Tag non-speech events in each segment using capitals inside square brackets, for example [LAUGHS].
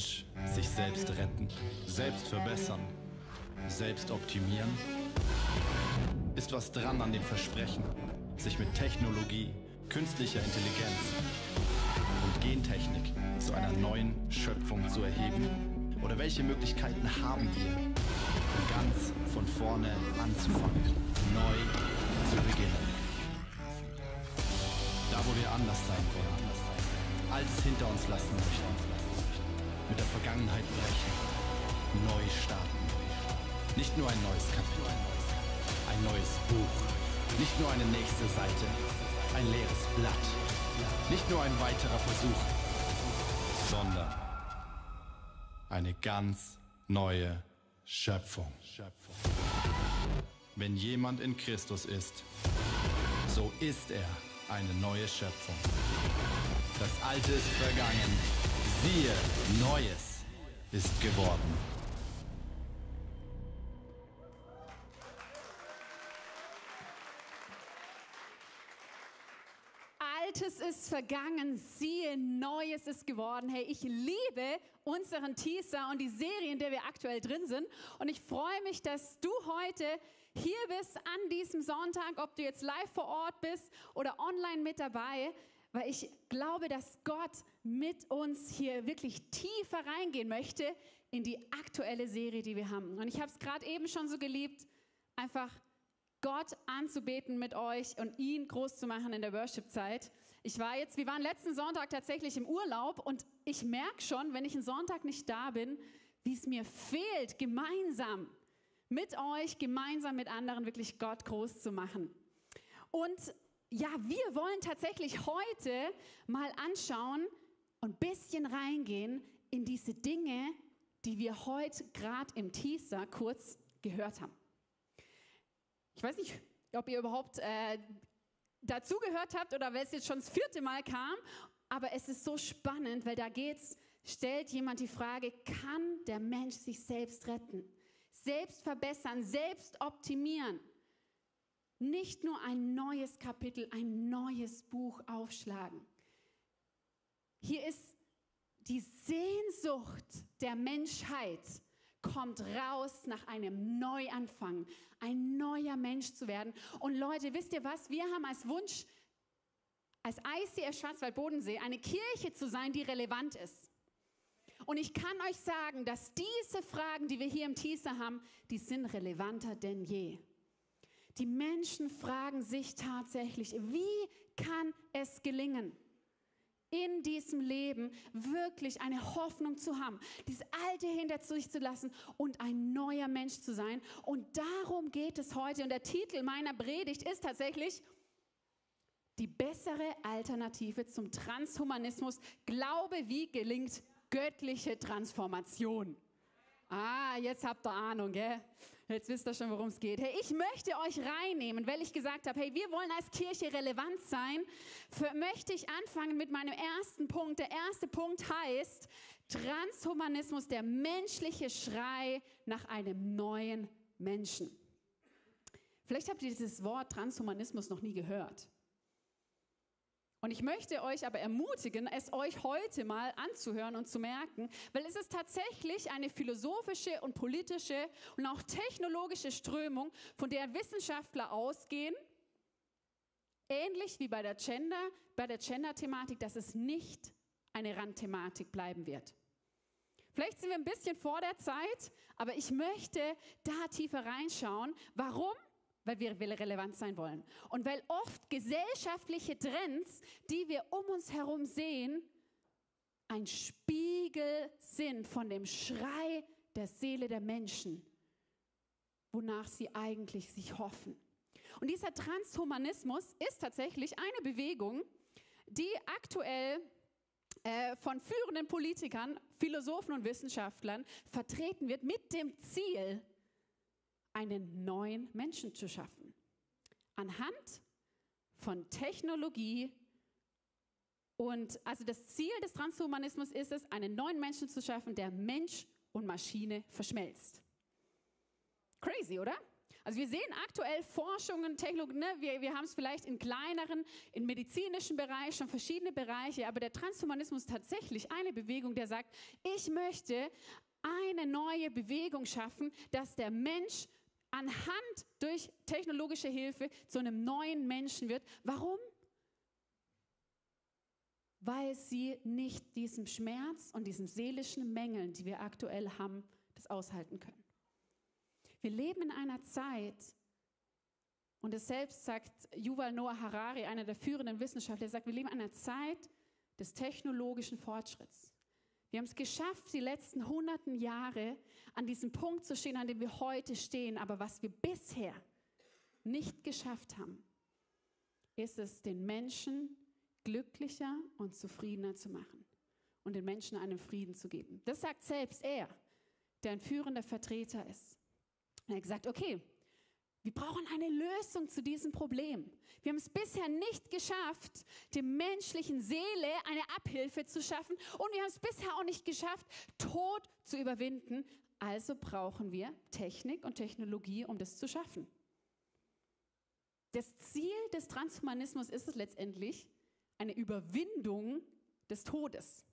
Mensch sich selbst retten, selbst verbessern, selbst optimieren? Ist was dran an dem Versprechen, sich mit Technologie, künstlicher Intelligenz und Gentechnik zu einer neuen Schöpfung zu erheben? Oder welche Möglichkeiten haben wir, ganz von vorne anzufangen, neu zu beginnen? Da, wo wir anders sein wollen, Altes hinter uns lassen möchten mit der Vergangenheit brechen, neu starten. Nicht nur ein neues Kapitel, ein neues Buch, nicht nur eine nächste Seite, ein leeres Blatt, nicht nur ein weiterer Versuch, sondern eine ganz neue Schöpfung. Wenn jemand in Christus ist, so ist er eine neue Schöpfung. Das Alte ist vergangen Siehe, Neues ist geworden. Altes ist vergangen, siehe, Neues ist geworden. Hey, ich liebe unseren Teaser und die Serie, in der wir aktuell drin sind. Und ich freue mich, dass du heute hier bist an diesem Sonntag, ob du jetzt live vor Ort bist oder online mit dabei weil ich glaube, dass Gott mit uns hier wirklich tiefer reingehen möchte in die aktuelle Serie, die wir haben. Und ich habe es gerade eben schon so geliebt, einfach Gott anzubeten mit euch und ihn groß zu machen in der Worship-Zeit. Ich war jetzt, wir waren letzten Sonntag tatsächlich im Urlaub und ich merke schon, wenn ich einen Sonntag nicht da bin, wie es mir fehlt, gemeinsam mit euch, gemeinsam mit anderen wirklich Gott groß zu machen. Und ja, wir wollen tatsächlich heute mal anschauen und ein bisschen reingehen in diese Dinge, die wir heute gerade im Teaser kurz gehört haben. Ich weiß nicht, ob ihr überhaupt äh, dazu gehört habt oder weil es jetzt schon das vierte Mal kam, aber es ist so spannend, weil da geht's, stellt jemand die Frage, kann der Mensch sich selbst retten, selbst verbessern, selbst optimieren? Nicht nur ein neues Kapitel, ein neues Buch aufschlagen. Hier ist die Sehnsucht der Menschheit kommt raus nach einem Neuanfang, ein neuer Mensch zu werden. Und Leute, wisst ihr was? Wir haben als Wunsch, als ICF Schwarzwald-Bodensee, eine Kirche zu sein, die relevant ist. Und ich kann euch sagen, dass diese Fragen, die wir hier im Teaser haben, die sind relevanter denn je. Die Menschen fragen sich tatsächlich, wie kann es gelingen? in diesem Leben wirklich eine Hoffnung zu haben, dieses Alte hinter sich zu lassen und ein neuer Mensch zu sein. Und darum geht es heute. Und der Titel meiner Predigt ist tatsächlich die bessere Alternative zum Transhumanismus. Glaube, wie gelingt göttliche Transformation. Ah, jetzt habt ihr Ahnung, gell? Jetzt wisst ihr schon, worum es geht. Hey, ich möchte euch reinnehmen, weil ich gesagt habe, hey, wir wollen als Kirche relevant sein. Für, möchte ich anfangen mit meinem ersten Punkt. Der erste Punkt heißt Transhumanismus, der menschliche Schrei nach einem neuen Menschen. Vielleicht habt ihr dieses Wort Transhumanismus noch nie gehört. Und ich möchte euch aber ermutigen, es euch heute mal anzuhören und zu merken, weil es ist tatsächlich eine philosophische und politische und auch technologische Strömung, von der Wissenschaftler ausgehen, ähnlich wie bei der Gender, bei der Gender-Thematik, dass es nicht eine Randthematik bleiben wird. Vielleicht sind wir ein bisschen vor der Zeit, aber ich möchte da tiefer reinschauen. Warum? Weil wir relevant sein wollen. Und weil oft gesellschaftliche Trends, die wir um uns herum sehen, ein Spiegel sind von dem Schrei der Seele der Menschen, wonach sie eigentlich sich hoffen. Und dieser Transhumanismus ist tatsächlich eine Bewegung, die aktuell äh, von führenden Politikern, Philosophen und Wissenschaftlern vertreten wird mit dem Ziel, einen neuen Menschen zu schaffen. Anhand von Technologie und also das Ziel des Transhumanismus ist es, einen neuen Menschen zu schaffen, der Mensch und Maschine verschmelzt. Crazy, oder? Also wir sehen aktuell Forschungen, Technologie, ne? wir, wir haben es vielleicht in kleineren, in medizinischen Bereichen, schon verschiedene Bereiche, aber der Transhumanismus ist tatsächlich eine Bewegung, der sagt, ich möchte eine neue Bewegung schaffen, dass der Mensch anhand durch technologische Hilfe zu einem neuen Menschen wird. Warum? Weil sie nicht diesem Schmerz und diesen seelischen Mängeln, die wir aktuell haben, das aushalten können. Wir leben in einer Zeit, und es selbst sagt Yuval Noah Harari, einer der führenden Wissenschaftler, er sagt, wir leben in einer Zeit des technologischen Fortschritts. Wir haben es geschafft, die letzten hunderten Jahre an diesem Punkt zu stehen, an dem wir heute stehen. Aber was wir bisher nicht geschafft haben, ist es, den Menschen glücklicher und zufriedener zu machen und den Menschen einen Frieden zu geben. Das sagt selbst er, der ein führender Vertreter ist. Er hat gesagt, okay, wir brauchen eine Lösung zu diesem Problem. Wir haben es bisher nicht geschafft, der menschlichen Seele eine Abhilfe zu schaffen und wir haben es bisher auch nicht geschafft, Tod zu überwinden. Also brauchen wir Technik und Technologie, um das zu schaffen. Das Ziel des Transhumanismus ist es letztendlich eine Überwindung des Todes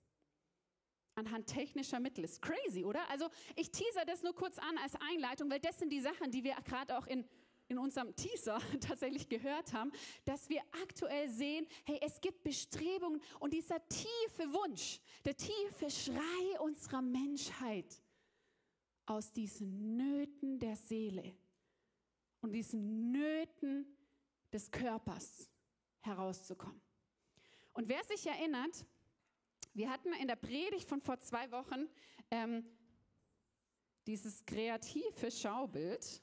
anhand technischer Mittel. Ist crazy, oder? Also ich teaser das nur kurz an als Einleitung, weil das sind die Sachen, die wir gerade auch in in unserem Teaser [LAUGHS] tatsächlich gehört haben, dass wir aktuell sehen, hey, es gibt Bestrebungen und dieser tiefe Wunsch, der tiefe Schrei unserer Menschheit aus diesen Nöten der Seele und diesen Nöten des Körpers herauszukommen. Und wer sich erinnert, wir hatten in der Predigt von vor zwei Wochen ähm, dieses kreative Schaubild.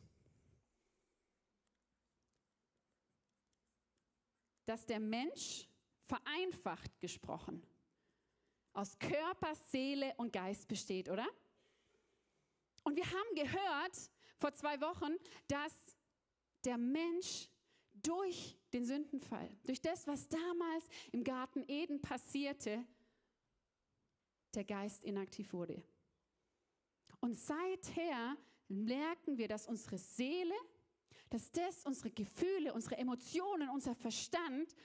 dass der Mensch vereinfacht gesprochen aus Körper, Seele und Geist besteht, oder? Und wir haben gehört vor zwei Wochen, dass der Mensch durch den Sündenfall, durch das, was damals im Garten Eden passierte, der Geist inaktiv wurde. Und seither merken wir, dass unsere Seele dass das unsere Gefühle, unsere Emotionen, unser Verstand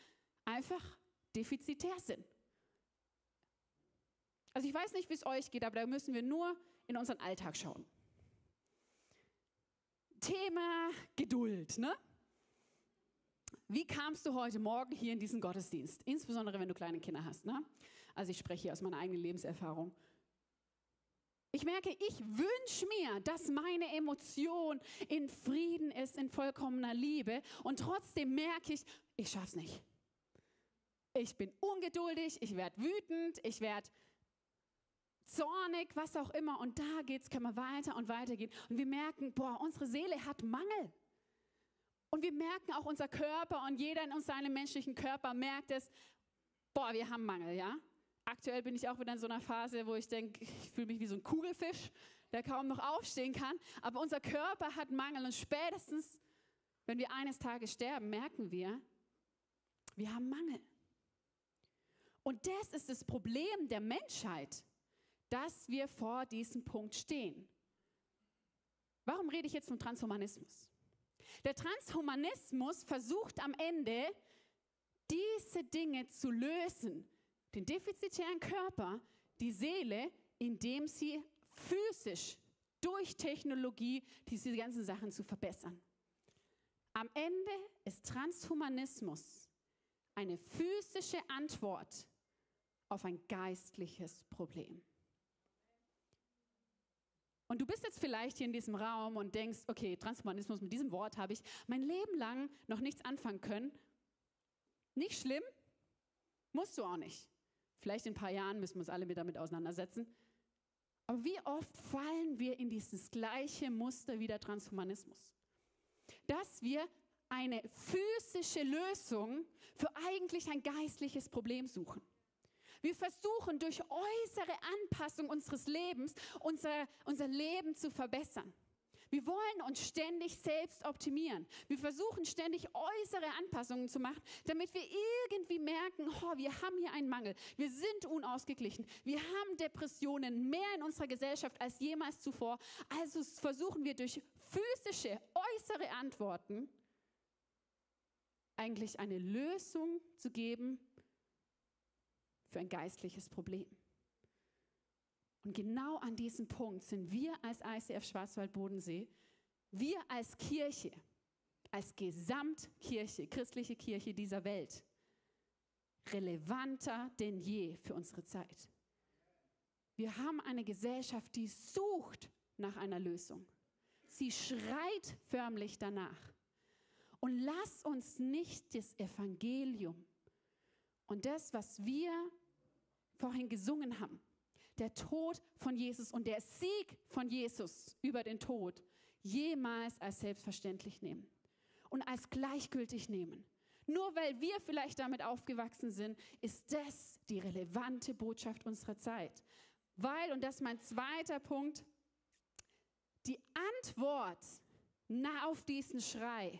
einfach defizitär sind. Also ich weiß nicht, wie es euch geht, aber da müssen wir nur in unseren Alltag schauen. Thema Geduld, ne? Wie kamst du heute Morgen hier in diesen Gottesdienst? Insbesondere wenn du kleine Kinder hast, ne? Also ich spreche hier aus meiner eigenen Lebenserfahrung. Ich merke, ich wünsche mir, dass meine Emotion in Frieden ist, in vollkommener Liebe. Und trotzdem merke ich, ich schaffe es nicht. Ich bin ungeduldig, ich werde wütend, ich werde zornig, was auch immer. Und da geht's, können wir weiter und weiter gehen. Und wir merken, boah, unsere Seele hat Mangel. Und wir merken auch unser Körper und jeder in uns seinem menschlichen Körper merkt es, boah, wir haben Mangel, ja? Aktuell bin ich auch wieder in so einer Phase, wo ich denke, ich fühle mich wie so ein Kugelfisch, der kaum noch aufstehen kann. Aber unser Körper hat Mangel und spätestens, wenn wir eines Tages sterben, merken wir, wir haben Mangel. Und das ist das Problem der Menschheit, dass wir vor diesem Punkt stehen. Warum rede ich jetzt vom Transhumanismus? Der Transhumanismus versucht am Ende, diese Dinge zu lösen, den defizitären Körper, die Seele, indem sie physisch durch Technologie diese ganzen Sachen zu verbessern. Am Ende ist Transhumanismus eine physische Antwort auf ein geistliches Problem. Und du bist jetzt vielleicht hier in diesem Raum und denkst, okay, Transhumanismus, mit diesem Wort habe ich mein Leben lang noch nichts anfangen können. Nicht schlimm, musst du auch nicht. Vielleicht in ein paar Jahren müssen wir uns alle mit damit auseinandersetzen. Aber wie oft fallen wir in dieses gleiche Muster wie der Transhumanismus? Dass wir eine physische Lösung für eigentlich ein geistliches Problem suchen. Wir versuchen durch äußere Anpassung unseres Lebens unser, unser Leben zu verbessern. Wir wollen uns ständig selbst optimieren. Wir versuchen ständig äußere Anpassungen zu machen, damit wir irgendwie merken, oh, wir haben hier einen Mangel. Wir sind unausgeglichen. Wir haben Depressionen mehr in unserer Gesellschaft als jemals zuvor. Also versuchen wir durch physische, äußere Antworten eigentlich eine Lösung zu geben für ein geistliches Problem. Und genau an diesem Punkt sind wir als ICF Schwarzwald-Bodensee, wir als Kirche, als Gesamtkirche, christliche Kirche dieser Welt, relevanter denn je für unsere Zeit. Wir haben eine Gesellschaft, die sucht nach einer Lösung. Sie schreit förmlich danach. Und lass uns nicht das Evangelium und das, was wir vorhin gesungen haben, der Tod von Jesus und der Sieg von Jesus über den Tod jemals als selbstverständlich nehmen und als gleichgültig nehmen. Nur weil wir vielleicht damit aufgewachsen sind, ist das die relevante Botschaft unserer Zeit. Weil, und das ist mein zweiter Punkt, die Antwort auf diesen Schrei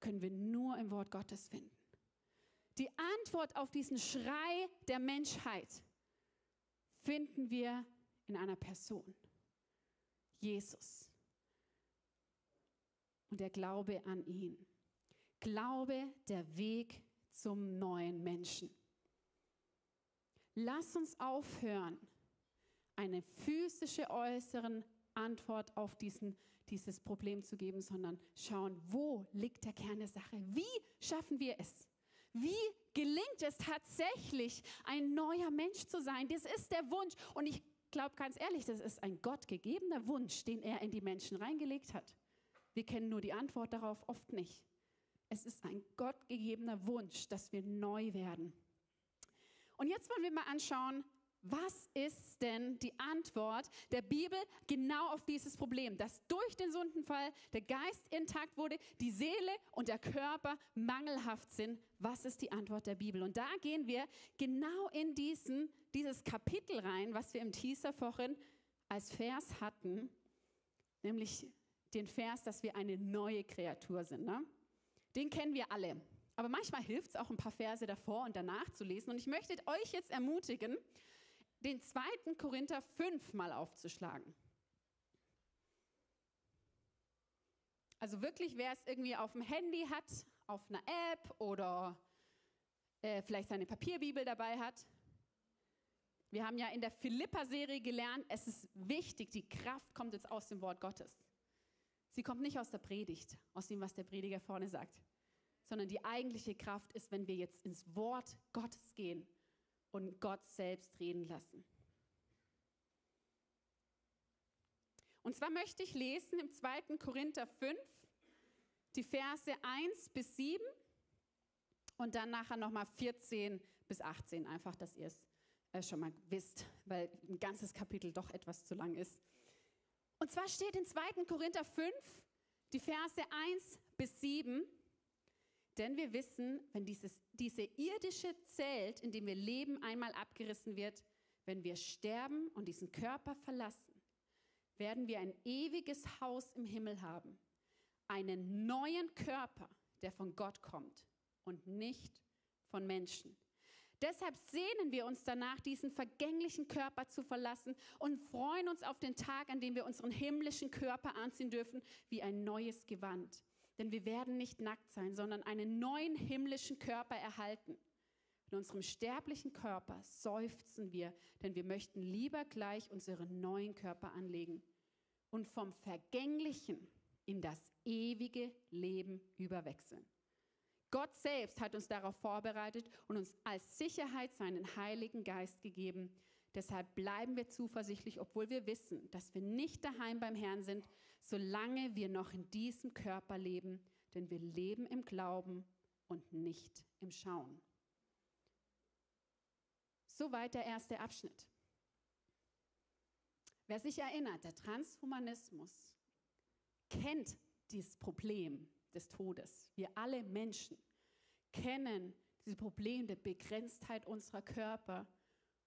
können wir nur im Wort Gottes finden. Die Antwort auf diesen Schrei der Menschheit finden wir in einer Person, Jesus. Und der Glaube an ihn. Glaube der Weg zum neuen Menschen. Lass uns aufhören, eine physische äußeren Antwort auf diesen, dieses Problem zu geben, sondern schauen, wo liegt der Kern der Sache? Wie schaffen wir es? Wie gelingt es tatsächlich, ein neuer Mensch zu sein? Das ist der Wunsch. Und ich glaube ganz ehrlich, das ist ein gottgegebener Wunsch, den er in die Menschen reingelegt hat. Wir kennen nur die Antwort darauf oft nicht. Es ist ein gottgegebener Wunsch, dass wir neu werden. Und jetzt wollen wir mal anschauen, was ist denn die Antwort der Bibel genau auf dieses Problem, dass durch den Sündenfall der Geist intakt wurde, die Seele und der Körper mangelhaft sind? Was ist die Antwort der Bibel? Und da gehen wir genau in diesen, dieses Kapitel rein, was wir im Teaser vorhin als Vers hatten, nämlich den Vers, dass wir eine neue Kreatur sind. Ne? Den kennen wir alle. Aber manchmal hilft es auch, ein paar Verse davor und danach zu lesen. Und ich möchte euch jetzt ermutigen, den zweiten Korinther 5 mal aufzuschlagen. Also wirklich, wer es irgendwie auf dem Handy hat, auf einer App oder äh, vielleicht seine Papierbibel dabei hat. Wir haben ja in der Philippa-Serie gelernt, es ist wichtig, die Kraft kommt jetzt aus dem Wort Gottes. Sie kommt nicht aus der Predigt, aus dem, was der Prediger vorne sagt, sondern die eigentliche Kraft ist, wenn wir jetzt ins Wort Gottes gehen und Gott selbst reden lassen. Und zwar möchte ich lesen im 2. Korinther 5, die Verse 1 bis 7 und dann nachher nochmal 14 bis 18, einfach, dass ihr es äh, schon mal wisst, weil ein ganzes Kapitel doch etwas zu lang ist. Und zwar steht in 2. Korinther 5, die Verse 1 bis 7, denn wir wissen, wenn dieses, diese irdische Zelt, in dem wir leben, einmal abgerissen wird, wenn wir sterben und diesen Körper verlassen, werden wir ein ewiges Haus im Himmel haben. Einen neuen Körper, der von Gott kommt und nicht von Menschen. Deshalb sehnen wir uns danach, diesen vergänglichen Körper zu verlassen und freuen uns auf den Tag, an dem wir unseren himmlischen Körper anziehen dürfen, wie ein neues Gewand. Denn wir werden nicht nackt sein, sondern einen neuen himmlischen Körper erhalten. In unserem sterblichen Körper seufzen wir, denn wir möchten lieber gleich unseren neuen Körper anlegen und vom Vergänglichen in das ewige Leben überwechseln. Gott selbst hat uns darauf vorbereitet und uns als Sicherheit seinen Heiligen Geist gegeben. Deshalb bleiben wir zuversichtlich, obwohl wir wissen, dass wir nicht daheim beim Herrn sind, solange wir noch in diesem Körper leben, denn wir leben im Glauben und nicht im Schauen. Soweit der erste Abschnitt. Wer sich erinnert, der Transhumanismus kennt dieses Problem des Todes. Wir alle Menschen kennen dieses Problem der Begrenztheit unserer Körper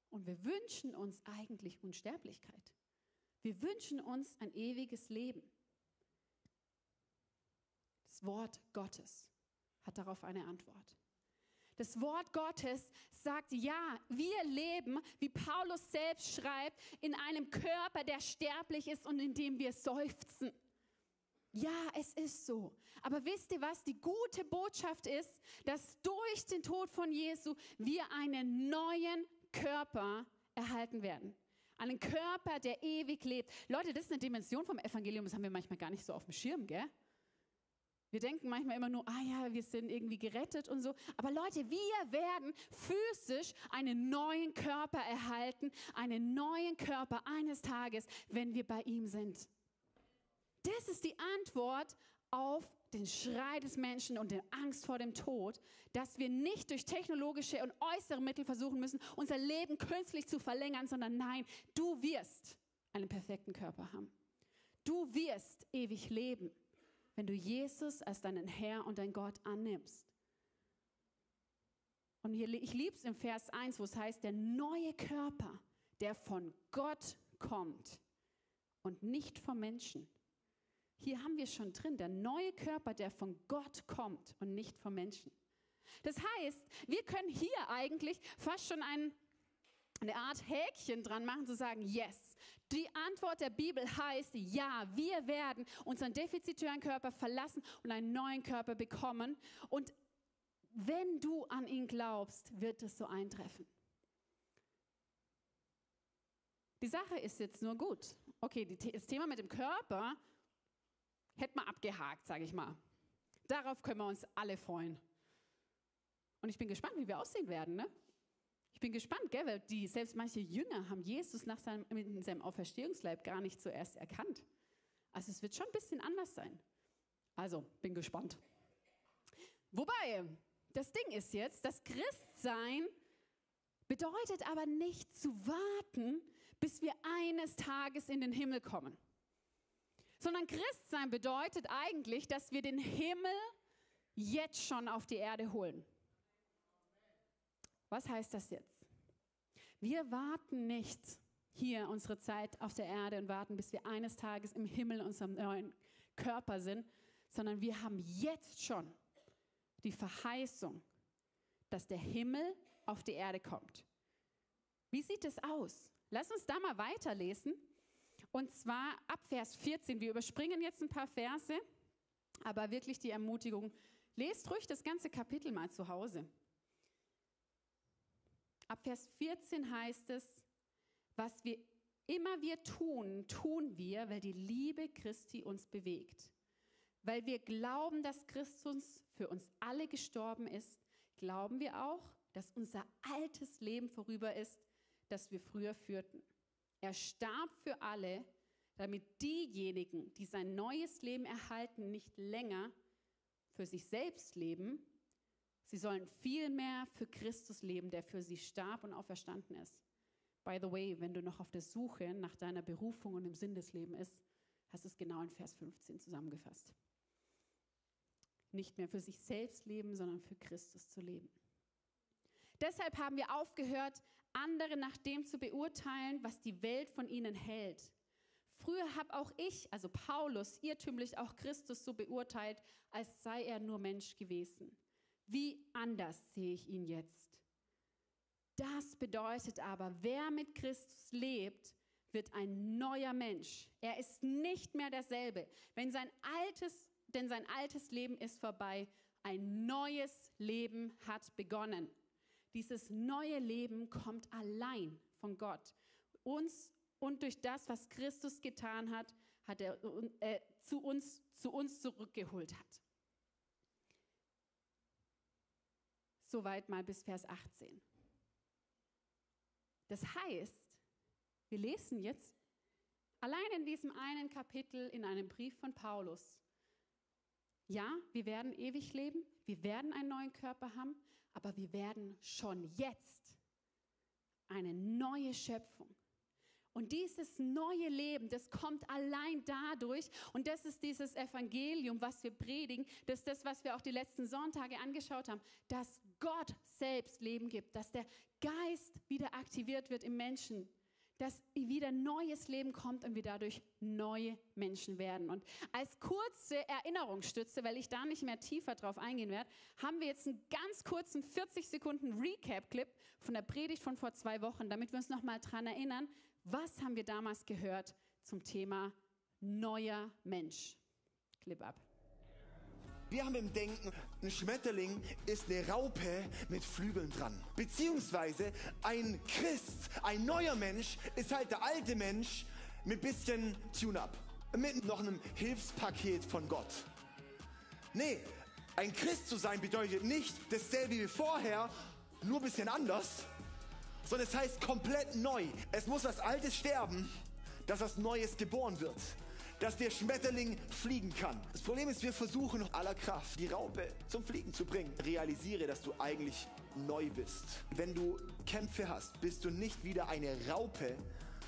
und wir wünschen uns eigentlich Unsterblichkeit. Wir wünschen uns ein ewiges Leben. Das Wort Gottes hat darauf eine Antwort. Das Wort Gottes sagt, ja, wir leben, wie Paulus selbst schreibt, in einem Körper, der sterblich ist und in dem wir seufzen. Ja, es ist so. Aber wisst ihr was? Die gute Botschaft ist, dass durch den Tod von Jesu wir einen neuen Körper erhalten werden. Einen Körper, der ewig lebt. Leute, das ist eine Dimension vom Evangelium, das haben wir manchmal gar nicht so auf dem Schirm, gell? Wir denken manchmal immer nur, ah ja, wir sind irgendwie gerettet und so. Aber Leute, wir werden physisch einen neuen Körper erhalten, einen neuen Körper eines Tages, wenn wir bei ihm sind. Das ist die Antwort auf den Schrei des Menschen und die Angst vor dem Tod, dass wir nicht durch technologische und äußere Mittel versuchen müssen, unser Leben künstlich zu verlängern, sondern nein, du wirst einen perfekten Körper haben. Du wirst ewig leben, wenn du Jesus als deinen Herr und dein Gott annimmst. Und hier, ich liebe es im Vers 1, wo es heißt, der neue Körper, der von Gott kommt und nicht vom Menschen. Hier haben wir schon drin, der neue Körper, der von Gott kommt und nicht vom Menschen. Das heißt, wir können hier eigentlich fast schon ein, eine Art Häkchen dran machen, zu sagen, yes. Die Antwort der Bibel heißt, ja, wir werden unseren defizitären Körper verlassen und einen neuen Körper bekommen. Und wenn du an ihn glaubst, wird es so eintreffen. Die Sache ist jetzt nur gut. Okay, das Thema mit dem Körper hätten wir abgehakt, sage ich mal. Darauf können wir uns alle freuen. Und ich bin gespannt, wie wir aussehen werden. Ne? Ich bin gespannt, gell? weil die, selbst manche Jünger haben Jesus nach seinem, in seinem Auferstehungsleib gar nicht zuerst erkannt. Also es wird schon ein bisschen anders sein. Also bin gespannt. Wobei, das Ding ist jetzt, das Christsein bedeutet aber nicht zu warten, bis wir eines Tages in den Himmel kommen sondern Christsein bedeutet eigentlich, dass wir den Himmel jetzt schon auf die Erde holen. Was heißt das jetzt? Wir warten nicht hier unsere Zeit auf der Erde und warten, bis wir eines Tages im Himmel unserem neuen Körper sind, sondern wir haben jetzt schon die Verheißung, dass der Himmel auf die Erde kommt. Wie sieht es aus? Lass uns da mal weiterlesen. Und zwar ab Vers 14. Wir überspringen jetzt ein paar Verse, aber wirklich die Ermutigung. Lest ruhig das ganze Kapitel mal zu Hause. Ab Vers 14 heißt es, was wir immer wir tun, tun wir, weil die Liebe Christi uns bewegt. Weil wir glauben, dass Christus für uns alle gestorben ist, glauben wir auch, dass unser altes Leben vorüber ist, das wir früher führten. Er starb für alle, damit diejenigen, die sein neues Leben erhalten, nicht länger für sich selbst leben. Sie sollen vielmehr für Christus leben, der für sie starb und auferstanden ist. By the way, wenn du noch auf der Suche nach deiner Berufung und dem Sinn des Lebens ist, hast du es genau in Vers 15 zusammengefasst. Nicht mehr für sich selbst leben, sondern für Christus zu leben. Deshalb haben wir aufgehört, andere nach dem zu beurteilen, was die Welt von ihnen hält. Früher habe auch ich, also Paulus, irrtümlich auch Christus so beurteilt, als sei er nur Mensch gewesen. Wie anders sehe ich ihn jetzt? Das bedeutet aber, wer mit Christus lebt, wird ein neuer Mensch. Er ist nicht mehr derselbe. Wenn sein altes, denn sein altes Leben ist vorbei, ein neues Leben hat begonnen. Dieses neue Leben kommt allein von Gott. Uns und durch das, was Christus getan hat, hat er äh, zu, uns, zu uns zurückgeholt hat. Soweit mal bis Vers 18. Das heißt, wir lesen jetzt allein in diesem einen Kapitel in einem Brief von Paulus. Ja, wir werden ewig leben, wir werden einen neuen Körper haben, aber wir werden schon jetzt eine neue Schöpfung. Und dieses neue Leben, das kommt allein dadurch, und das ist dieses Evangelium, was wir predigen, das ist das, was wir auch die letzten Sonntage angeschaut haben, dass Gott selbst Leben gibt, dass der Geist wieder aktiviert wird im Menschen, dass wieder neues Leben kommt und wir dadurch neue Menschen werden. Und als kurze Erinnerungsstütze, weil ich da nicht mehr tiefer drauf eingehen werde, haben wir jetzt einen ganz kurzen 40 Sekunden Recap-Clip von der Predigt von vor zwei Wochen, damit wir uns nochmal dran erinnern, was haben wir damals gehört zum Thema neuer Mensch. Clip ab. Wir haben im Denken, ein Schmetterling ist eine Raupe mit Flügeln dran. Beziehungsweise ein Christ, ein neuer Mensch, ist halt der alte Mensch mit bisschen Tune-up. Mit noch einem Hilfspaket von Gott. Nee, ein Christ zu sein bedeutet nicht dasselbe wie vorher, nur ein bisschen anders, sondern es heißt komplett neu. Es muss was Altes sterben, dass was Neues geboren wird dass der Schmetterling fliegen kann. Das Problem ist, wir versuchen aller Kraft die Raupe zum Fliegen zu bringen. Realisiere, dass du eigentlich neu bist. Wenn du Kämpfe hast, bist du nicht wieder eine Raupe,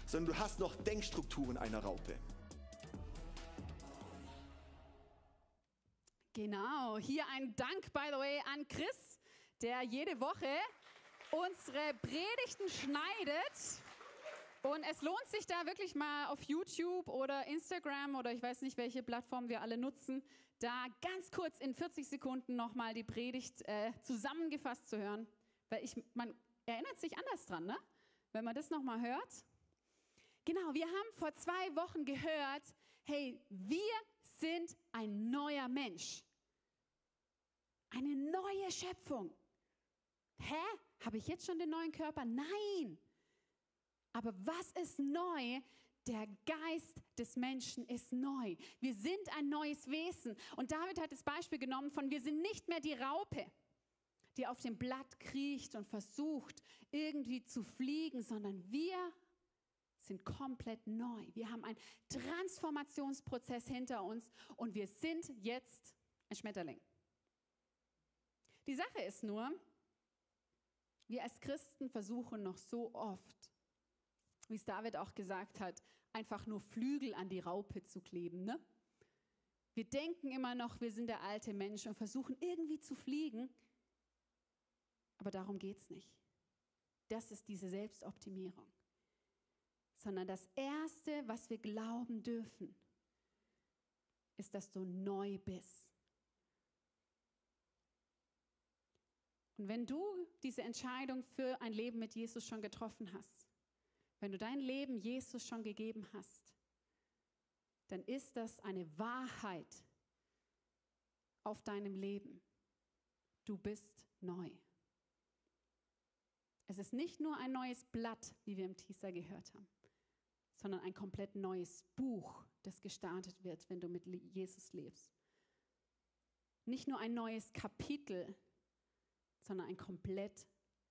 sondern du hast noch Denkstrukturen einer Raupe. Genau, hier ein Dank, by the way, an Chris, der jede Woche unsere Predigten schneidet. Und es lohnt sich da wirklich mal auf YouTube oder Instagram oder ich weiß nicht, welche Plattform wir alle nutzen, da ganz kurz in 40 Sekunden nochmal die Predigt äh, zusammengefasst zu hören. Weil ich, man erinnert sich anders dran, ne? wenn man das nochmal hört. Genau, wir haben vor zwei Wochen gehört, hey, wir sind ein neuer Mensch. Eine neue Schöpfung. Hä? Habe ich jetzt schon den neuen Körper? Nein. Aber was ist neu? Der Geist des Menschen ist neu. Wir sind ein neues Wesen. Und David hat das Beispiel genommen von, wir sind nicht mehr die Raupe, die auf dem Blatt kriecht und versucht, irgendwie zu fliegen, sondern wir sind komplett neu. Wir haben einen Transformationsprozess hinter uns und wir sind jetzt ein Schmetterling. Die Sache ist nur, wir als Christen versuchen noch so oft, wie es David auch gesagt hat, einfach nur Flügel an die Raupe zu kleben. Ne? Wir denken immer noch, wir sind der alte Mensch und versuchen irgendwie zu fliegen, aber darum geht es nicht. Das ist diese Selbstoptimierung. Sondern das Erste, was wir glauben dürfen, ist, dass du neu bist. Und wenn du diese Entscheidung für ein Leben mit Jesus schon getroffen hast, wenn du dein Leben Jesus schon gegeben hast, dann ist das eine Wahrheit auf deinem Leben. Du bist neu. Es ist nicht nur ein neues Blatt, wie wir im Teaser gehört haben, sondern ein komplett neues Buch, das gestartet wird, wenn du mit Jesus lebst. Nicht nur ein neues Kapitel, sondern ein komplett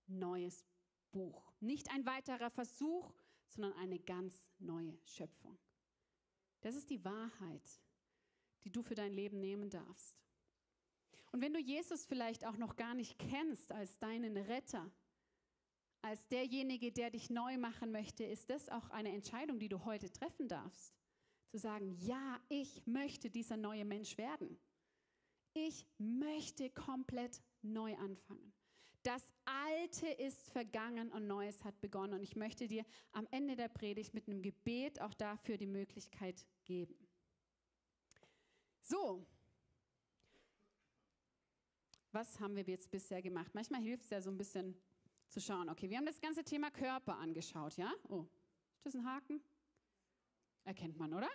neues Buch. Nicht ein weiterer Versuch, sondern eine ganz neue Schöpfung. Das ist die Wahrheit, die du für dein Leben nehmen darfst. Und wenn du Jesus vielleicht auch noch gar nicht kennst als deinen Retter, als derjenige, der dich neu machen möchte, ist das auch eine Entscheidung, die du heute treffen darfst. Zu sagen, ja, ich möchte dieser neue Mensch werden. Ich möchte komplett neu anfangen. Das Alte ist vergangen und Neues hat begonnen. Und ich möchte dir am Ende der Predigt mit einem Gebet auch dafür die Möglichkeit geben. So, was haben wir jetzt bisher gemacht? Manchmal hilft es ja so ein bisschen zu schauen. Okay, wir haben das ganze Thema Körper angeschaut, ja? Oh, ist das ein Haken? Erkennt man, oder?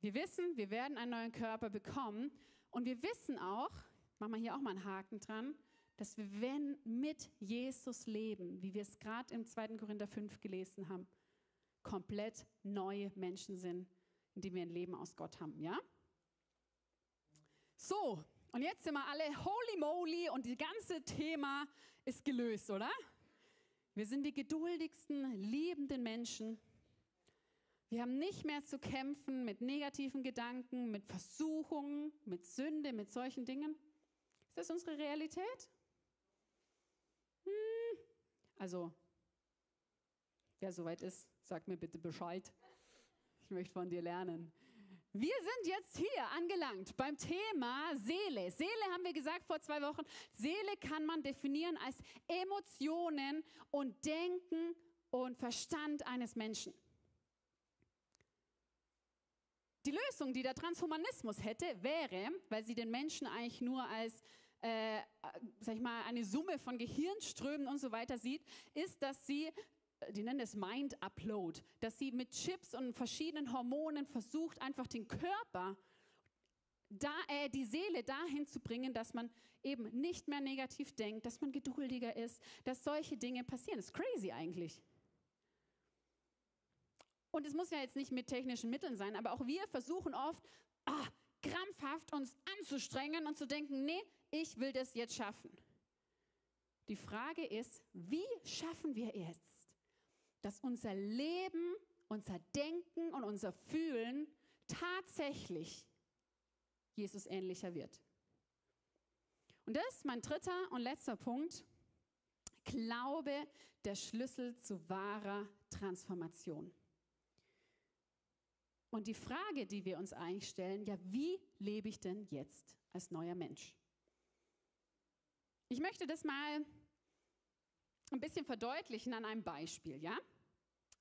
Wir wissen, wir werden einen neuen Körper bekommen und wir wissen auch, machen wir hier auch mal einen Haken dran, dass wir, wenn mit Jesus leben, wie wir es gerade im 2. Korinther 5 gelesen haben, komplett neue Menschen sind, indem wir ein Leben aus Gott haben, ja? So, und jetzt sind wir alle holy moly und das ganze Thema ist gelöst, oder? Wir sind die geduldigsten, liebenden Menschen. Wir haben nicht mehr zu kämpfen mit negativen Gedanken, mit Versuchungen, mit Sünde, mit solchen Dingen. Ist das unsere Realität? Also, wer soweit ist, sag mir bitte Bescheid. Ich möchte von dir lernen. Wir sind jetzt hier angelangt beim Thema Seele. Seele haben wir gesagt vor zwei Wochen. Seele kann man definieren als Emotionen und Denken und Verstand eines Menschen. Die Lösung, die der Transhumanismus hätte, wäre, weil sie den Menschen eigentlich nur als äh, sag ich mal, eine Summe von Gehirnströmen und so weiter sieht, ist, dass sie die nennen es Mind Upload, dass sie mit Chips und verschiedenen Hormonen versucht, einfach den Körper, da, äh, die Seele dahin zu bringen, dass man eben nicht mehr negativ denkt, dass man geduldiger ist, dass solche Dinge passieren. Das ist crazy eigentlich. Und es muss ja jetzt nicht mit technischen Mitteln sein, aber auch wir versuchen oft, ah, krampfhaft uns anzustrengen und zu denken, nee, ich will das jetzt schaffen. Die Frage ist, wie schaffen wir es, dass unser Leben, unser Denken und unser Fühlen tatsächlich Jesus ähnlicher wird. Und das ist mein dritter und letzter Punkt. Glaube, der Schlüssel zu wahrer Transformation. Und die Frage, die wir uns eigentlich stellen, ja, wie lebe ich denn jetzt als neuer Mensch? Ich möchte das mal ein bisschen verdeutlichen an einem Beispiel, ja?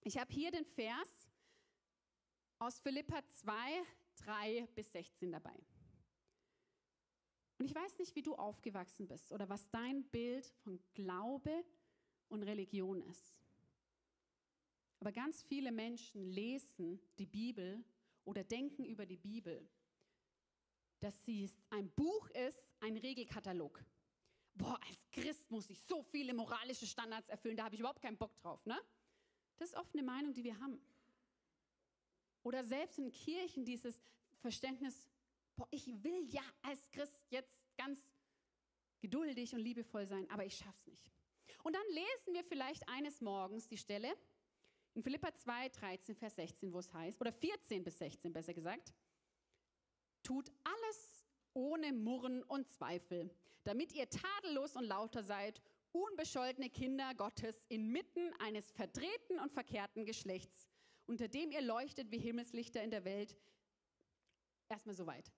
Ich habe hier den Vers aus Philippa 2, 3 bis 16 dabei. Und ich weiß nicht, wie du aufgewachsen bist oder was dein Bild von Glaube und Religion ist. Aber ganz viele Menschen lesen die Bibel oder denken über die Bibel, dass sie ein Buch ist, ein Regelkatalog. Boah, als Christ muss ich so viele moralische Standards erfüllen, da habe ich überhaupt keinen Bock drauf, ne? Das ist oft eine Meinung, die wir haben. Oder selbst in Kirchen dieses Verständnis, boah, ich will ja als Christ jetzt ganz geduldig und liebevoll sein, aber ich schaff's nicht. Und dann lesen wir vielleicht eines Morgens die Stelle in Philippa 2, 13, Vers 16, wo es heißt, oder 14 bis 16 besser gesagt, tut alles ohne Murren und Zweifel, damit ihr tadellos und lauter seid unbescholtene Kinder Gottes inmitten eines verdrehten und verkehrten Geschlechts, unter dem ihr leuchtet wie Himmelslichter in der Welt. Erstmal soweit.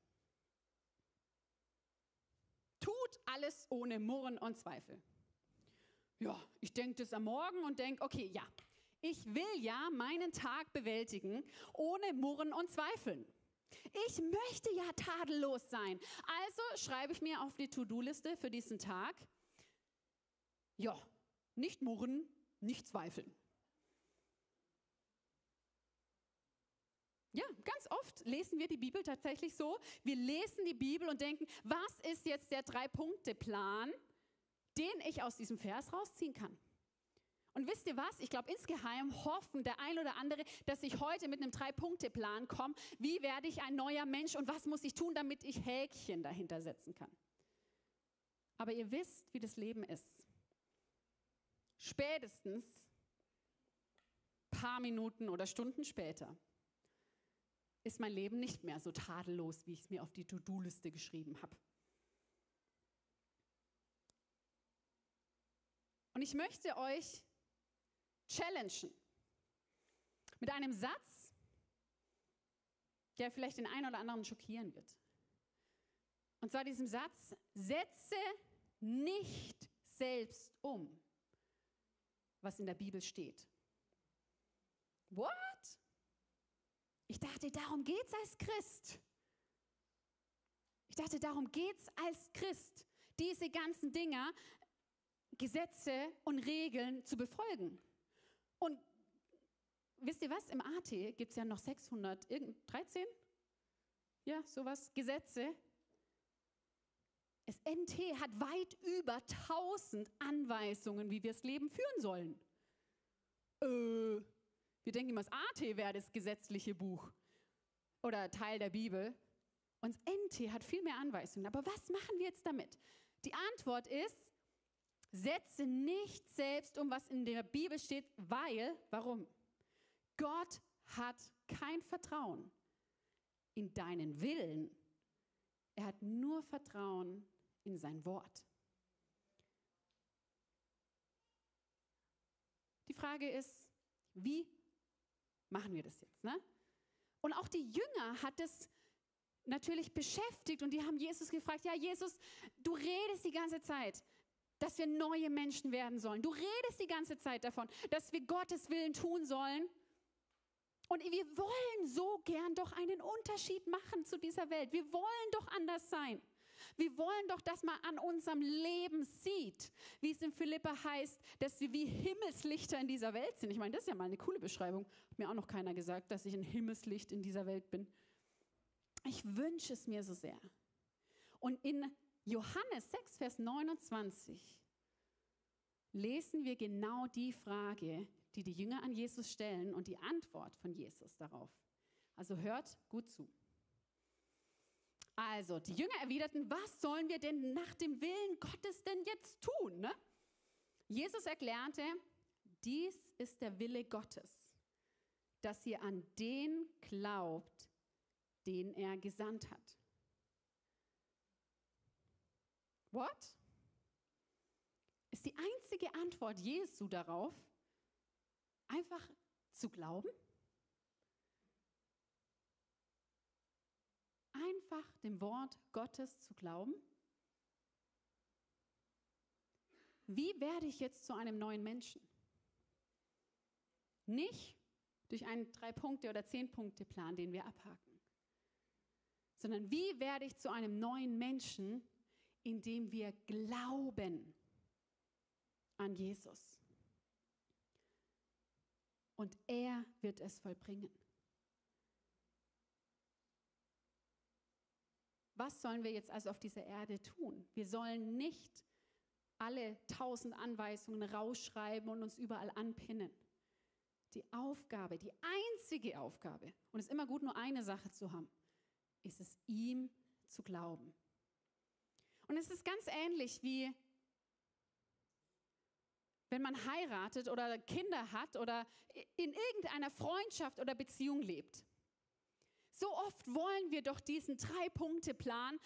Tut alles ohne Murren und Zweifel. Ja, ich denke das am Morgen und denke, okay, ja, ich will ja meinen Tag bewältigen ohne Murren und Zweifeln. Ich möchte ja tadellos sein. Also schreibe ich mir auf die To-Do-Liste für diesen Tag, ja, nicht murren, nicht zweifeln. Ja, ganz oft lesen wir die Bibel tatsächlich so. Wir lesen die Bibel und denken, was ist jetzt der Drei-Punkte-Plan, den ich aus diesem Vers rausziehen kann? Und wisst ihr was? Ich glaube, insgeheim hoffen der ein oder andere, dass ich heute mit einem Drei-Punkte-Plan komme. Wie werde ich ein neuer Mensch und was muss ich tun, damit ich Häkchen dahinter setzen kann? Aber ihr wisst, wie das Leben ist spätestens paar Minuten oder Stunden später ist mein Leben nicht mehr so tadellos, wie ich es mir auf die To-Do-Liste geschrieben habe. Und ich möchte euch challengen mit einem Satz, der vielleicht den einen oder anderen schockieren wird. Und zwar diesem Satz, setze nicht selbst um was in der Bibel steht. What? Ich dachte, darum geht's als Christ. Ich dachte, darum geht's als Christ, diese ganzen Dinger, Gesetze und Regeln zu befolgen. Und wisst ihr was? Im AT gibt es ja noch 613, ja, sowas, Gesetze, das NT hat weit über 1000 Anweisungen, wie wir das Leben führen sollen. Äh, wir denken immer, das AT wäre das gesetzliche Buch oder Teil der Bibel. Und das NT hat viel mehr Anweisungen. Aber was machen wir jetzt damit? Die Antwort ist, setze nicht selbst um, was in der Bibel steht, weil, warum? Gott hat kein Vertrauen in deinen Willen. Er hat nur Vertrauen in sein Wort. Die Frage ist, wie machen wir das jetzt? Ne? Und auch die Jünger hat es natürlich beschäftigt und die haben Jesus gefragt, ja Jesus, du redest die ganze Zeit. Dass wir neue Menschen werden sollen. Du redest die ganze Zeit davon, dass wir Gottes Willen tun sollen. Und wir wollen so gern doch einen Unterschied machen zu dieser Welt. Wir wollen doch anders sein. Wir wollen doch, dass man an unserem Leben sieht, wie es in Philippa heißt, dass wir wie Himmelslichter in dieser Welt sind. Ich meine, das ist ja mal eine coole Beschreibung. Hat mir auch noch keiner gesagt, dass ich ein Himmelslicht in dieser Welt bin. Ich wünsche es mir so sehr. Und in Johannes 6, Vers 29 lesen wir genau die Frage, die die Jünger an Jesus stellen und die Antwort von Jesus darauf. Also hört gut zu. Also, die Jünger erwiderten, was sollen wir denn nach dem Willen Gottes denn jetzt tun? Ne? Jesus erklärte, dies ist der Wille Gottes, dass ihr an den glaubt, den er gesandt hat. What? Ist die einzige Antwort Jesu darauf, einfach zu glauben? Einfach dem Wort Gottes zu glauben? Wie werde ich jetzt zu einem neuen Menschen? Nicht durch einen Drei-Punkte- oder Zehn-Punkte-Plan, den wir abhaken, sondern wie werde ich zu einem neuen Menschen, indem wir glauben an Jesus. Und er wird es vollbringen. Was sollen wir jetzt also auf dieser Erde tun? Wir sollen nicht alle tausend Anweisungen rausschreiben und uns überall anpinnen. Die Aufgabe, die einzige Aufgabe, und es ist immer gut, nur eine Sache zu haben, ist es, ihm zu glauben. Und es ist ganz ähnlich wie wenn man heiratet oder Kinder hat oder in irgendeiner Freundschaft oder Beziehung lebt. So oft wollen wir doch diesen Drei-Punkte-Plan,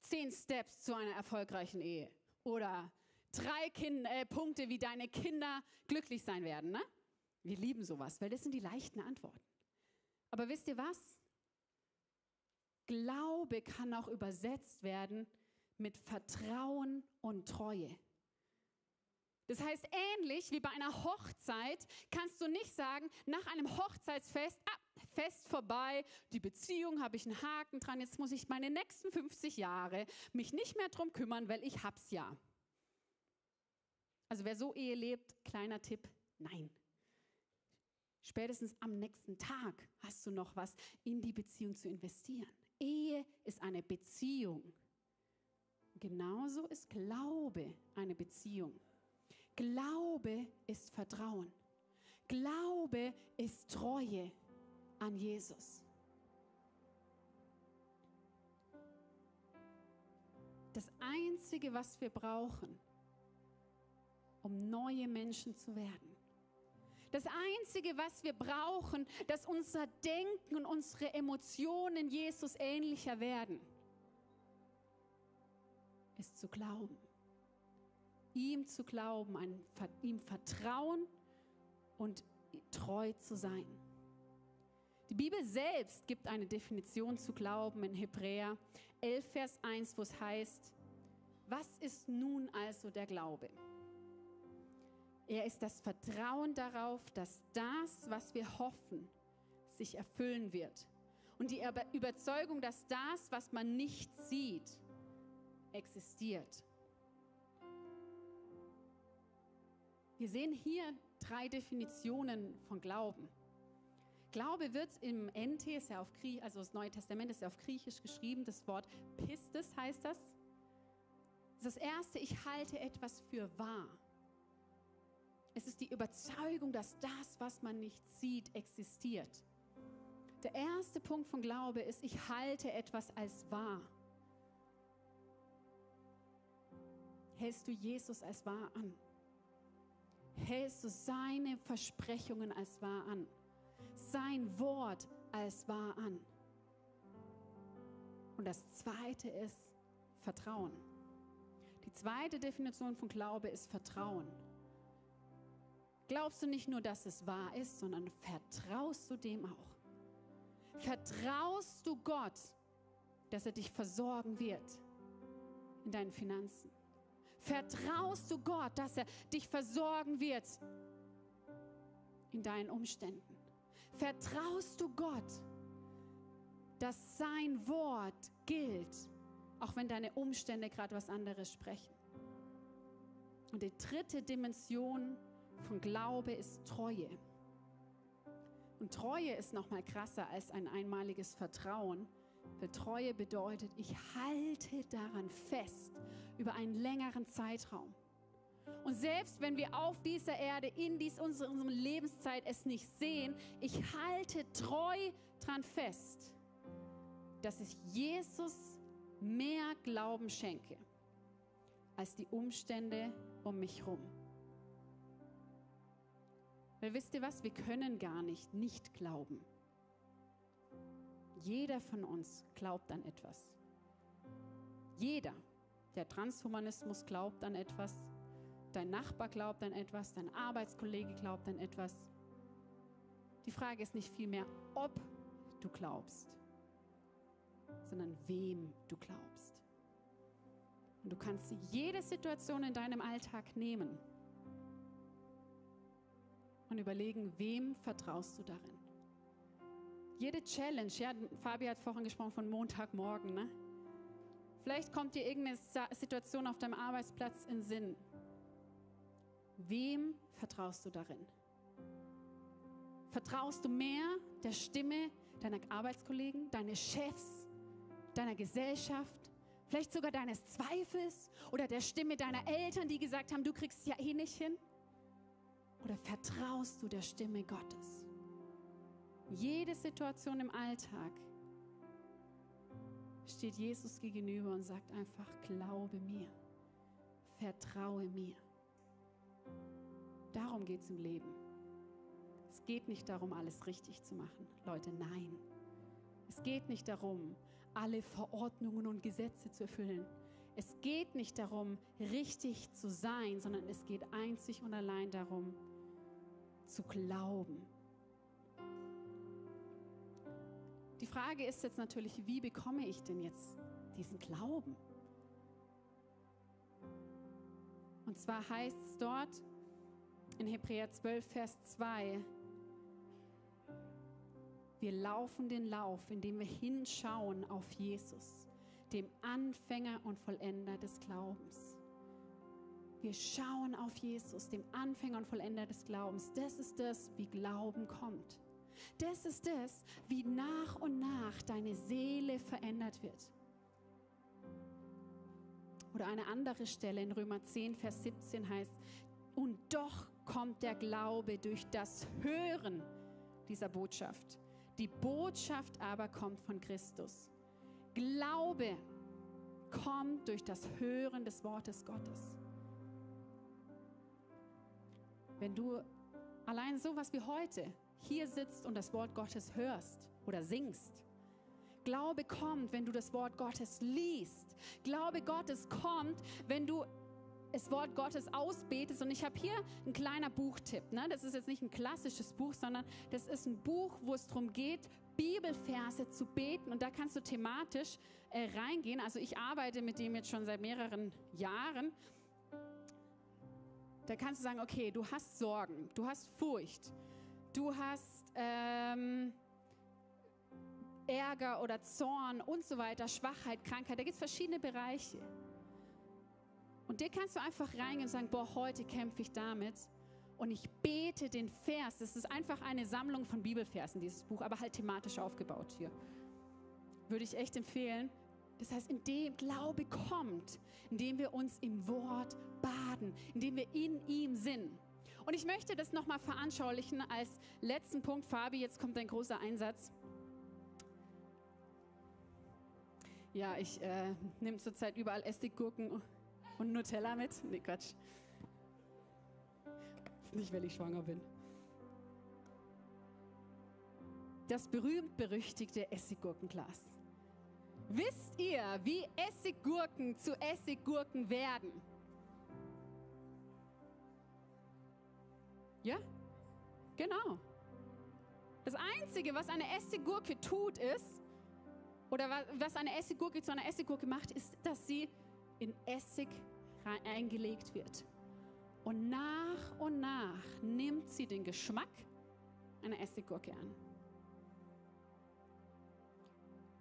zehn Steps zu einer erfolgreichen Ehe oder drei kind, äh, Punkte, wie deine Kinder glücklich sein werden. Ne? Wir lieben sowas, weil das sind die leichten Antworten. Aber wisst ihr was? Glaube kann auch übersetzt werden mit Vertrauen und Treue. Das heißt, ähnlich wie bei einer Hochzeit kannst du nicht sagen, nach einem Hochzeitsfest, ah, Fest vorbei, die Beziehung habe ich einen Haken dran, jetzt muss ich meine nächsten 50 Jahre mich nicht mehr drum kümmern, weil ich hab's ja. Also wer so Ehe lebt, kleiner Tipp, nein. Spätestens am nächsten Tag hast du noch was in die Beziehung zu investieren. Ehe ist eine Beziehung. Genauso ist Glaube eine Beziehung. Glaube ist Vertrauen. Glaube ist Treue an Jesus. Das Einzige, was wir brauchen, um neue Menschen zu werden. Das Einzige, was wir brauchen, dass unser Denken und unsere Emotionen Jesus ähnlicher werden ist zu glauben. Ihm zu glauben, ein, ihm vertrauen und treu zu sein. Die Bibel selbst gibt eine Definition zu Glauben in Hebräer 11, Vers 1, wo es heißt, was ist nun also der Glaube? Er ist das Vertrauen darauf, dass das, was wir hoffen, sich erfüllen wird. Und die Überzeugung, dass das, was man nicht sieht, existiert. Wir sehen hier drei Definitionen von Glauben. Glaube wird im NT, ist ja auf Griech, also das Neue Testament ist ja auf Griechisch geschrieben, das Wort Pistis heißt das. Das erste, ich halte etwas für wahr. Es ist die Überzeugung, dass das, was man nicht sieht, existiert. Der erste Punkt von Glaube ist, ich halte etwas als wahr. Hältst du Jesus als wahr an? Hältst du seine Versprechungen als wahr an? Sein Wort als wahr an? Und das zweite ist Vertrauen. Die zweite Definition von Glaube ist Vertrauen. Glaubst du nicht nur, dass es wahr ist, sondern vertraust du dem auch? Vertraust du Gott, dass er dich versorgen wird in deinen Finanzen? Vertraust du Gott, dass er dich versorgen wird in deinen Umständen? Vertraust du Gott, dass sein Wort gilt, auch wenn deine Umstände gerade was anderes sprechen? Und die dritte Dimension von Glaube ist Treue. Und Treue ist noch mal krasser als ein einmaliges Vertrauen. Weil Treue bedeutet, ich halte daran fest über einen längeren Zeitraum. Und selbst wenn wir auf dieser Erde in dies, unserer Lebenszeit es nicht sehen, ich halte treu daran fest, dass ich Jesus mehr Glauben schenke als die Umstände um mich herum. Weil wisst ihr was, wir können gar nicht nicht glauben. Jeder von uns glaubt an etwas. Jeder. Der Transhumanismus glaubt an etwas. Dein Nachbar glaubt an etwas. Dein Arbeitskollege glaubt an etwas. Die Frage ist nicht vielmehr, ob du glaubst, sondern wem du glaubst. Und du kannst jede Situation in deinem Alltag nehmen und überlegen, wem vertraust du darin. Jede Challenge, ja, Fabi hat vorhin gesprochen von Montagmorgen, ne? Vielleicht kommt dir irgendeine Situation auf deinem Arbeitsplatz in Sinn. Wem vertraust du darin? Vertraust du mehr der Stimme deiner Arbeitskollegen, deines Chefs, deiner Gesellschaft, vielleicht sogar deines Zweifels oder der Stimme deiner Eltern, die gesagt haben, du kriegst ja eh nicht hin? Oder vertraust du der Stimme Gottes? Jede Situation im Alltag steht Jesus gegenüber und sagt einfach, glaube mir, vertraue mir. Darum geht es im Leben. Es geht nicht darum, alles richtig zu machen. Leute, nein. Es geht nicht darum, alle Verordnungen und Gesetze zu erfüllen. Es geht nicht darum, richtig zu sein, sondern es geht einzig und allein darum, zu glauben. Die Frage ist jetzt natürlich, wie bekomme ich denn jetzt diesen Glauben? Und zwar heißt es dort in Hebräer 12, Vers 2, wir laufen den Lauf, indem wir hinschauen auf Jesus, dem Anfänger und Vollender des Glaubens. Wir schauen auf Jesus, dem Anfänger und Vollender des Glaubens. Das ist das, wie Glauben kommt. Das ist es, wie nach und nach deine Seele verändert wird. Oder eine andere Stelle in Römer 10, Vers 17 heißt, und doch kommt der Glaube durch das Hören dieser Botschaft. Die Botschaft aber kommt von Christus. Glaube kommt durch das Hören des Wortes Gottes. Wenn du allein so was wie heute hier sitzt und das Wort Gottes hörst oder singst. Glaube kommt, wenn du das Wort Gottes liest. Glaube Gottes kommt, wenn du das Wort Gottes ausbetest. Und ich habe hier ein kleiner Buchtipp. Ne? Das ist jetzt nicht ein klassisches Buch, sondern das ist ein Buch, wo es darum geht, Bibelverse zu beten. Und da kannst du thematisch äh, reingehen. Also ich arbeite mit dem jetzt schon seit mehreren Jahren. Da kannst du sagen, okay, du hast Sorgen, du hast Furcht, du hast ähm, Ärger oder Zorn und so weiter, Schwachheit, Krankheit. Da gibt es verschiedene Bereiche. Und dir kannst du einfach reingehen und sagen, boah, heute kämpfe ich damit. Und ich bete den Vers. Das ist einfach eine Sammlung von Bibelversen, dieses Buch, aber halt thematisch aufgebaut hier. Würde ich echt empfehlen. Das heißt, indem Glaube kommt, indem wir uns im Wort baden, indem wir in ihm sind. Und ich möchte das nochmal veranschaulichen als letzten Punkt. Fabi, jetzt kommt ein großer Einsatz. Ja, ich äh, nehme zurzeit überall Essiggurken und Nutella mit. Nee, Quatsch. Nicht, weil ich schwanger bin. Das berühmt-berüchtigte Essiggurkenglas. Wisst ihr, wie Essiggurken zu Essiggurken werden? Ja? Genau. Das Einzige, was eine Essiggurke tut, ist, oder was eine Essiggurke zu einer Essiggurke macht, ist, dass sie in Essig eingelegt wird. Und nach und nach nimmt sie den Geschmack einer Essiggurke an.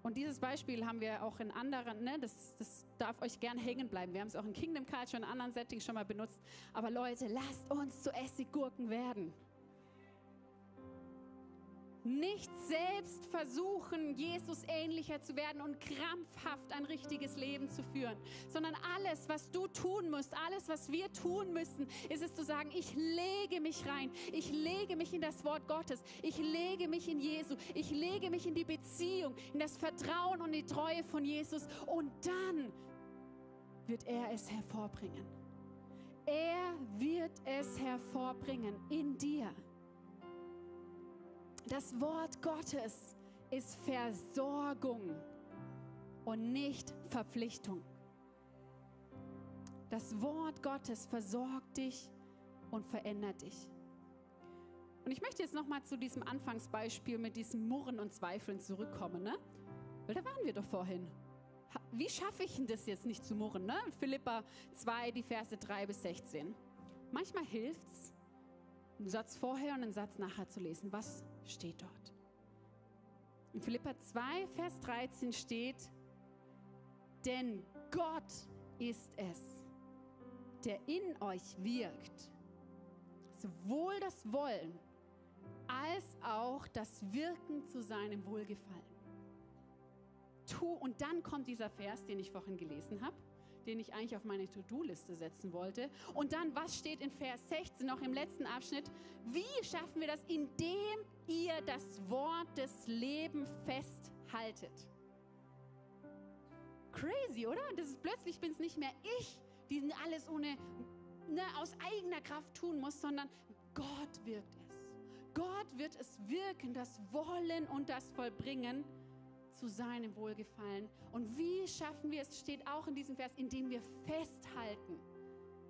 Und dieses Beispiel haben wir auch in anderen, ne, das, das darf euch gern hängen bleiben. Wir haben es auch in Kingdom Culture in anderen Settings schon mal benutzt. Aber Leute, lasst uns zu Essiggurken werden. Nicht selbst versuchen, Jesus ähnlicher zu werden und krampfhaft ein richtiges Leben zu führen, sondern alles, was du tun musst, alles, was wir tun müssen, ist es zu sagen, ich lege mich rein, ich lege mich in das Wort Gottes, ich lege mich in Jesu, ich lege mich in die Beziehung, in das Vertrauen und die Treue von Jesus und dann wird er es hervorbringen. Er wird es hervorbringen in dir. Das Wort Gottes ist Versorgung und nicht Verpflichtung. Das Wort Gottes versorgt dich und verändert dich. Und ich möchte jetzt noch mal zu diesem Anfangsbeispiel mit diesem Murren und Zweifeln zurückkommen, ne? Weil da waren wir doch vorhin. Wie schaffe ich denn das jetzt nicht zu murren, ne? Philippa 2, die Verse 3 bis 16. Manchmal hilft es, einen Satz vorher und einen Satz nachher zu lesen. Was steht dort? In Philippa 2, Vers 13 steht, denn Gott ist es, der in euch wirkt, sowohl das Wollen als auch das Wirken zu seinem Wohlgefallen. Tu, und dann kommt dieser Vers, den ich vorhin gelesen habe den ich eigentlich auf meine To-Do-Liste setzen wollte. Und dann, was steht in Vers 16 noch im letzten Abschnitt? Wie schaffen wir das? Indem ihr das Wort des Lebens festhaltet. Crazy, oder? Das ist plötzlich bin es nicht mehr ich, die alles ohne ne, aus eigener Kraft tun muss, sondern Gott wirkt es. Gott wird es wirken, das Wollen und das Vollbringen zu seinem Wohlgefallen. Und wie schaffen wir es, steht auch in diesem Vers, indem wir festhalten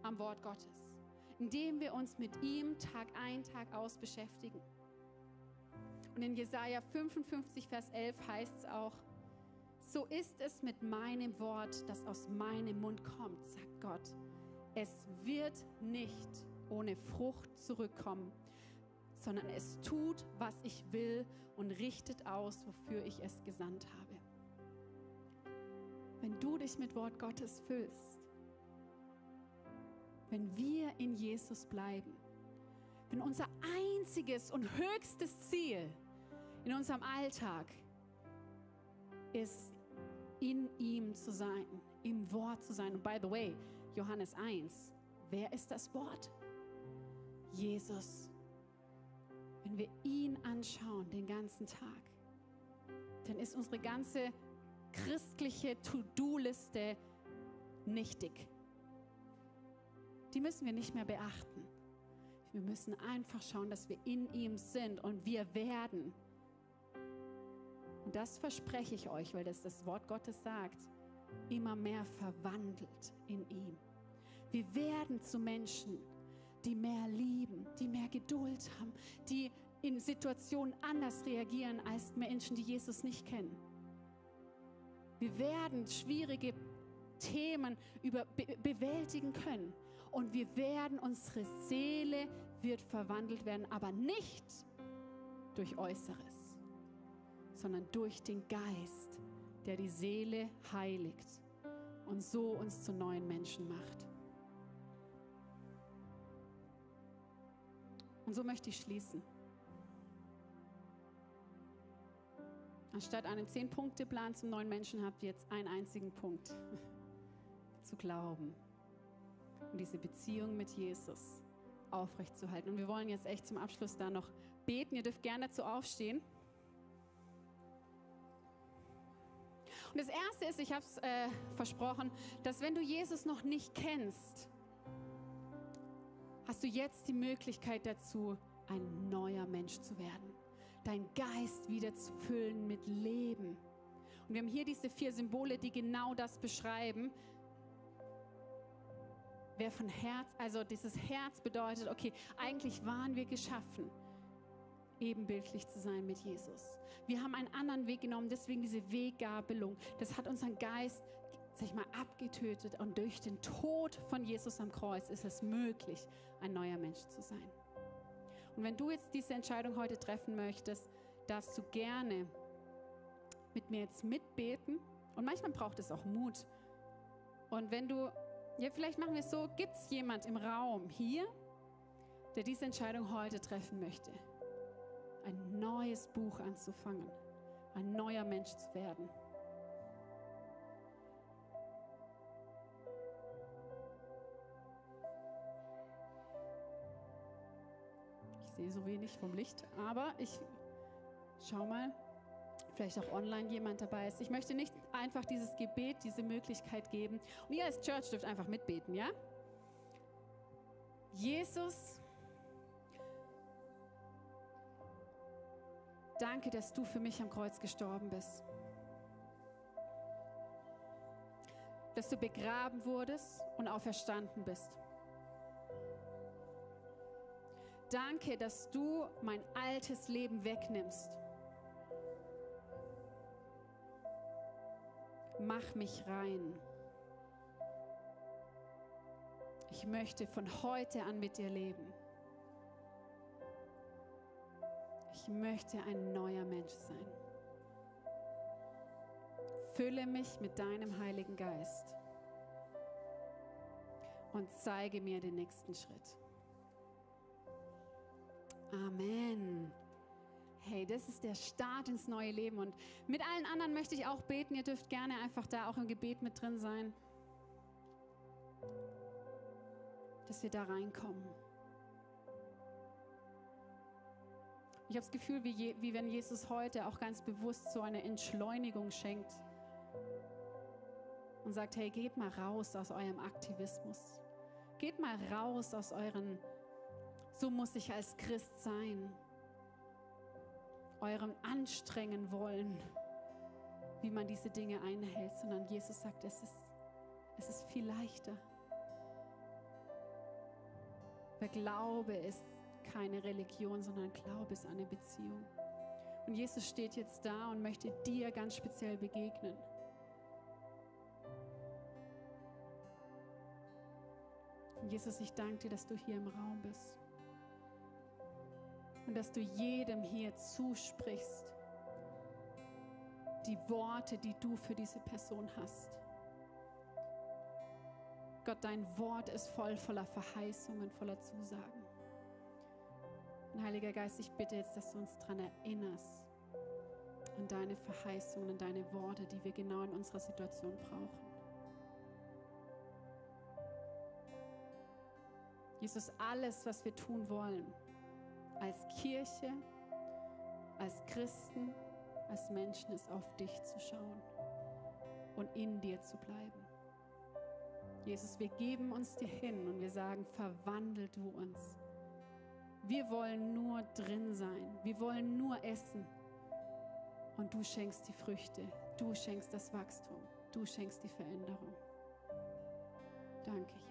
am Wort Gottes, indem wir uns mit ihm Tag ein, Tag aus beschäftigen. Und in Jesaja 55, Vers 11 heißt es auch, so ist es mit meinem Wort, das aus meinem Mund kommt, sagt Gott. Es wird nicht ohne Frucht zurückkommen, sondern es tut, was ich will und richtet aus, wofür ich es gesandt habe. Wenn du dich mit Wort Gottes füllst, wenn wir in Jesus bleiben, wenn unser einziges und höchstes Ziel in unserem Alltag ist, in ihm zu sein, im Wort zu sein. Und by the way, Johannes 1, wer ist das Wort? Jesus wenn wir ihn anschauen den ganzen Tag, dann ist unsere ganze christliche To-Do-Liste nichtig. Die müssen wir nicht mehr beachten. Wir müssen einfach schauen, dass wir in ihm sind und wir werden. Und das verspreche ich euch, weil das das Wort Gottes sagt, immer mehr verwandelt in ihm. Wir werden zu Menschen, die mehr lieben, die mehr Geduld haben, die in Situationen anders reagieren als Menschen, die Jesus nicht kennen. Wir werden schwierige Themen über, be, bewältigen können und wir werden, unsere Seele wird verwandelt werden, aber nicht durch Äußeres, sondern durch den Geist, der die Seele heiligt und so uns zu neuen Menschen macht. Und so möchte ich schließen. Anstatt einen Zehn-Punkte-Plan zum neuen Menschen habt ihr jetzt einen einzigen Punkt. [LAUGHS] zu glauben und diese Beziehung mit Jesus aufrechtzuerhalten. Und wir wollen jetzt echt zum Abschluss da noch beten. Ihr dürft gerne dazu aufstehen. Und das Erste ist, ich habe es äh, versprochen, dass wenn du Jesus noch nicht kennst, hast du jetzt die Möglichkeit dazu, ein neuer Mensch zu werden. Dein Geist wieder zu füllen mit Leben. Und wir haben hier diese vier Symbole, die genau das beschreiben. Wer von Herz, also dieses Herz bedeutet, okay, eigentlich waren wir geschaffen, ebenbildlich zu sein mit Jesus. Wir haben einen anderen Weg genommen, deswegen diese Weggabelung. Das hat unseren Geist sag ich mal, abgetötet und durch den Tod von Jesus am Kreuz ist es möglich, ein neuer Mensch zu sein. Und wenn du jetzt diese Entscheidung heute treffen möchtest, darfst du gerne mit mir jetzt mitbeten. Und manchmal braucht es auch Mut. Und wenn du, ja, vielleicht machen wir es so, gibt es jemand im Raum hier, der diese Entscheidung heute treffen möchte? Ein neues Buch anzufangen, ein neuer Mensch zu werden. Sehe so wenig vom Licht, aber ich schau mal, vielleicht auch online jemand dabei ist. Ich möchte nicht einfach dieses Gebet, diese Möglichkeit geben. Und ihr als Church dürft einfach mitbeten, ja? Jesus, danke, dass du für mich am Kreuz gestorben bist. Dass du begraben wurdest und auferstanden bist. Danke, dass du mein altes Leben wegnimmst. Mach mich rein. Ich möchte von heute an mit dir leben. Ich möchte ein neuer Mensch sein. Fülle mich mit deinem Heiligen Geist und zeige mir den nächsten Schritt. Amen. Hey, das ist der Start ins neue Leben. Und mit allen anderen möchte ich auch beten. Ihr dürft gerne einfach da auch im Gebet mit drin sein. Dass wir da reinkommen. Ich habe das Gefühl, wie, wie wenn Jesus heute auch ganz bewusst so eine Entschleunigung schenkt und sagt, hey, geht mal raus aus eurem Aktivismus. Geht mal raus aus euren so muss ich als Christ sein. Eurem anstrengen wollen, wie man diese Dinge einhält, sondern Jesus sagt, es ist, es ist viel leichter. Weil Glaube ist keine Religion, sondern Glaube ist eine Beziehung. Und Jesus steht jetzt da und möchte dir ganz speziell begegnen. Und Jesus, ich danke dir, dass du hier im Raum bist und dass du jedem hier zusprichst, die Worte, die du für diese Person hast. Gott, dein Wort ist voll voller Verheißungen, voller Zusagen. Und Heiliger Geist, ich bitte jetzt, dass du uns daran erinnerst, an deine Verheißungen, an deine Worte, die wir genau in unserer Situation brauchen. Jesus, alles, was wir tun wollen, als Kirche, als Christen, als Menschen ist auf dich zu schauen und in dir zu bleiben. Jesus, wir geben uns dir hin und wir sagen, verwandel du uns. Wir wollen nur drin sein. Wir wollen nur essen. Und du schenkst die Früchte. Du schenkst das Wachstum. Du schenkst die Veränderung. Danke, Jesus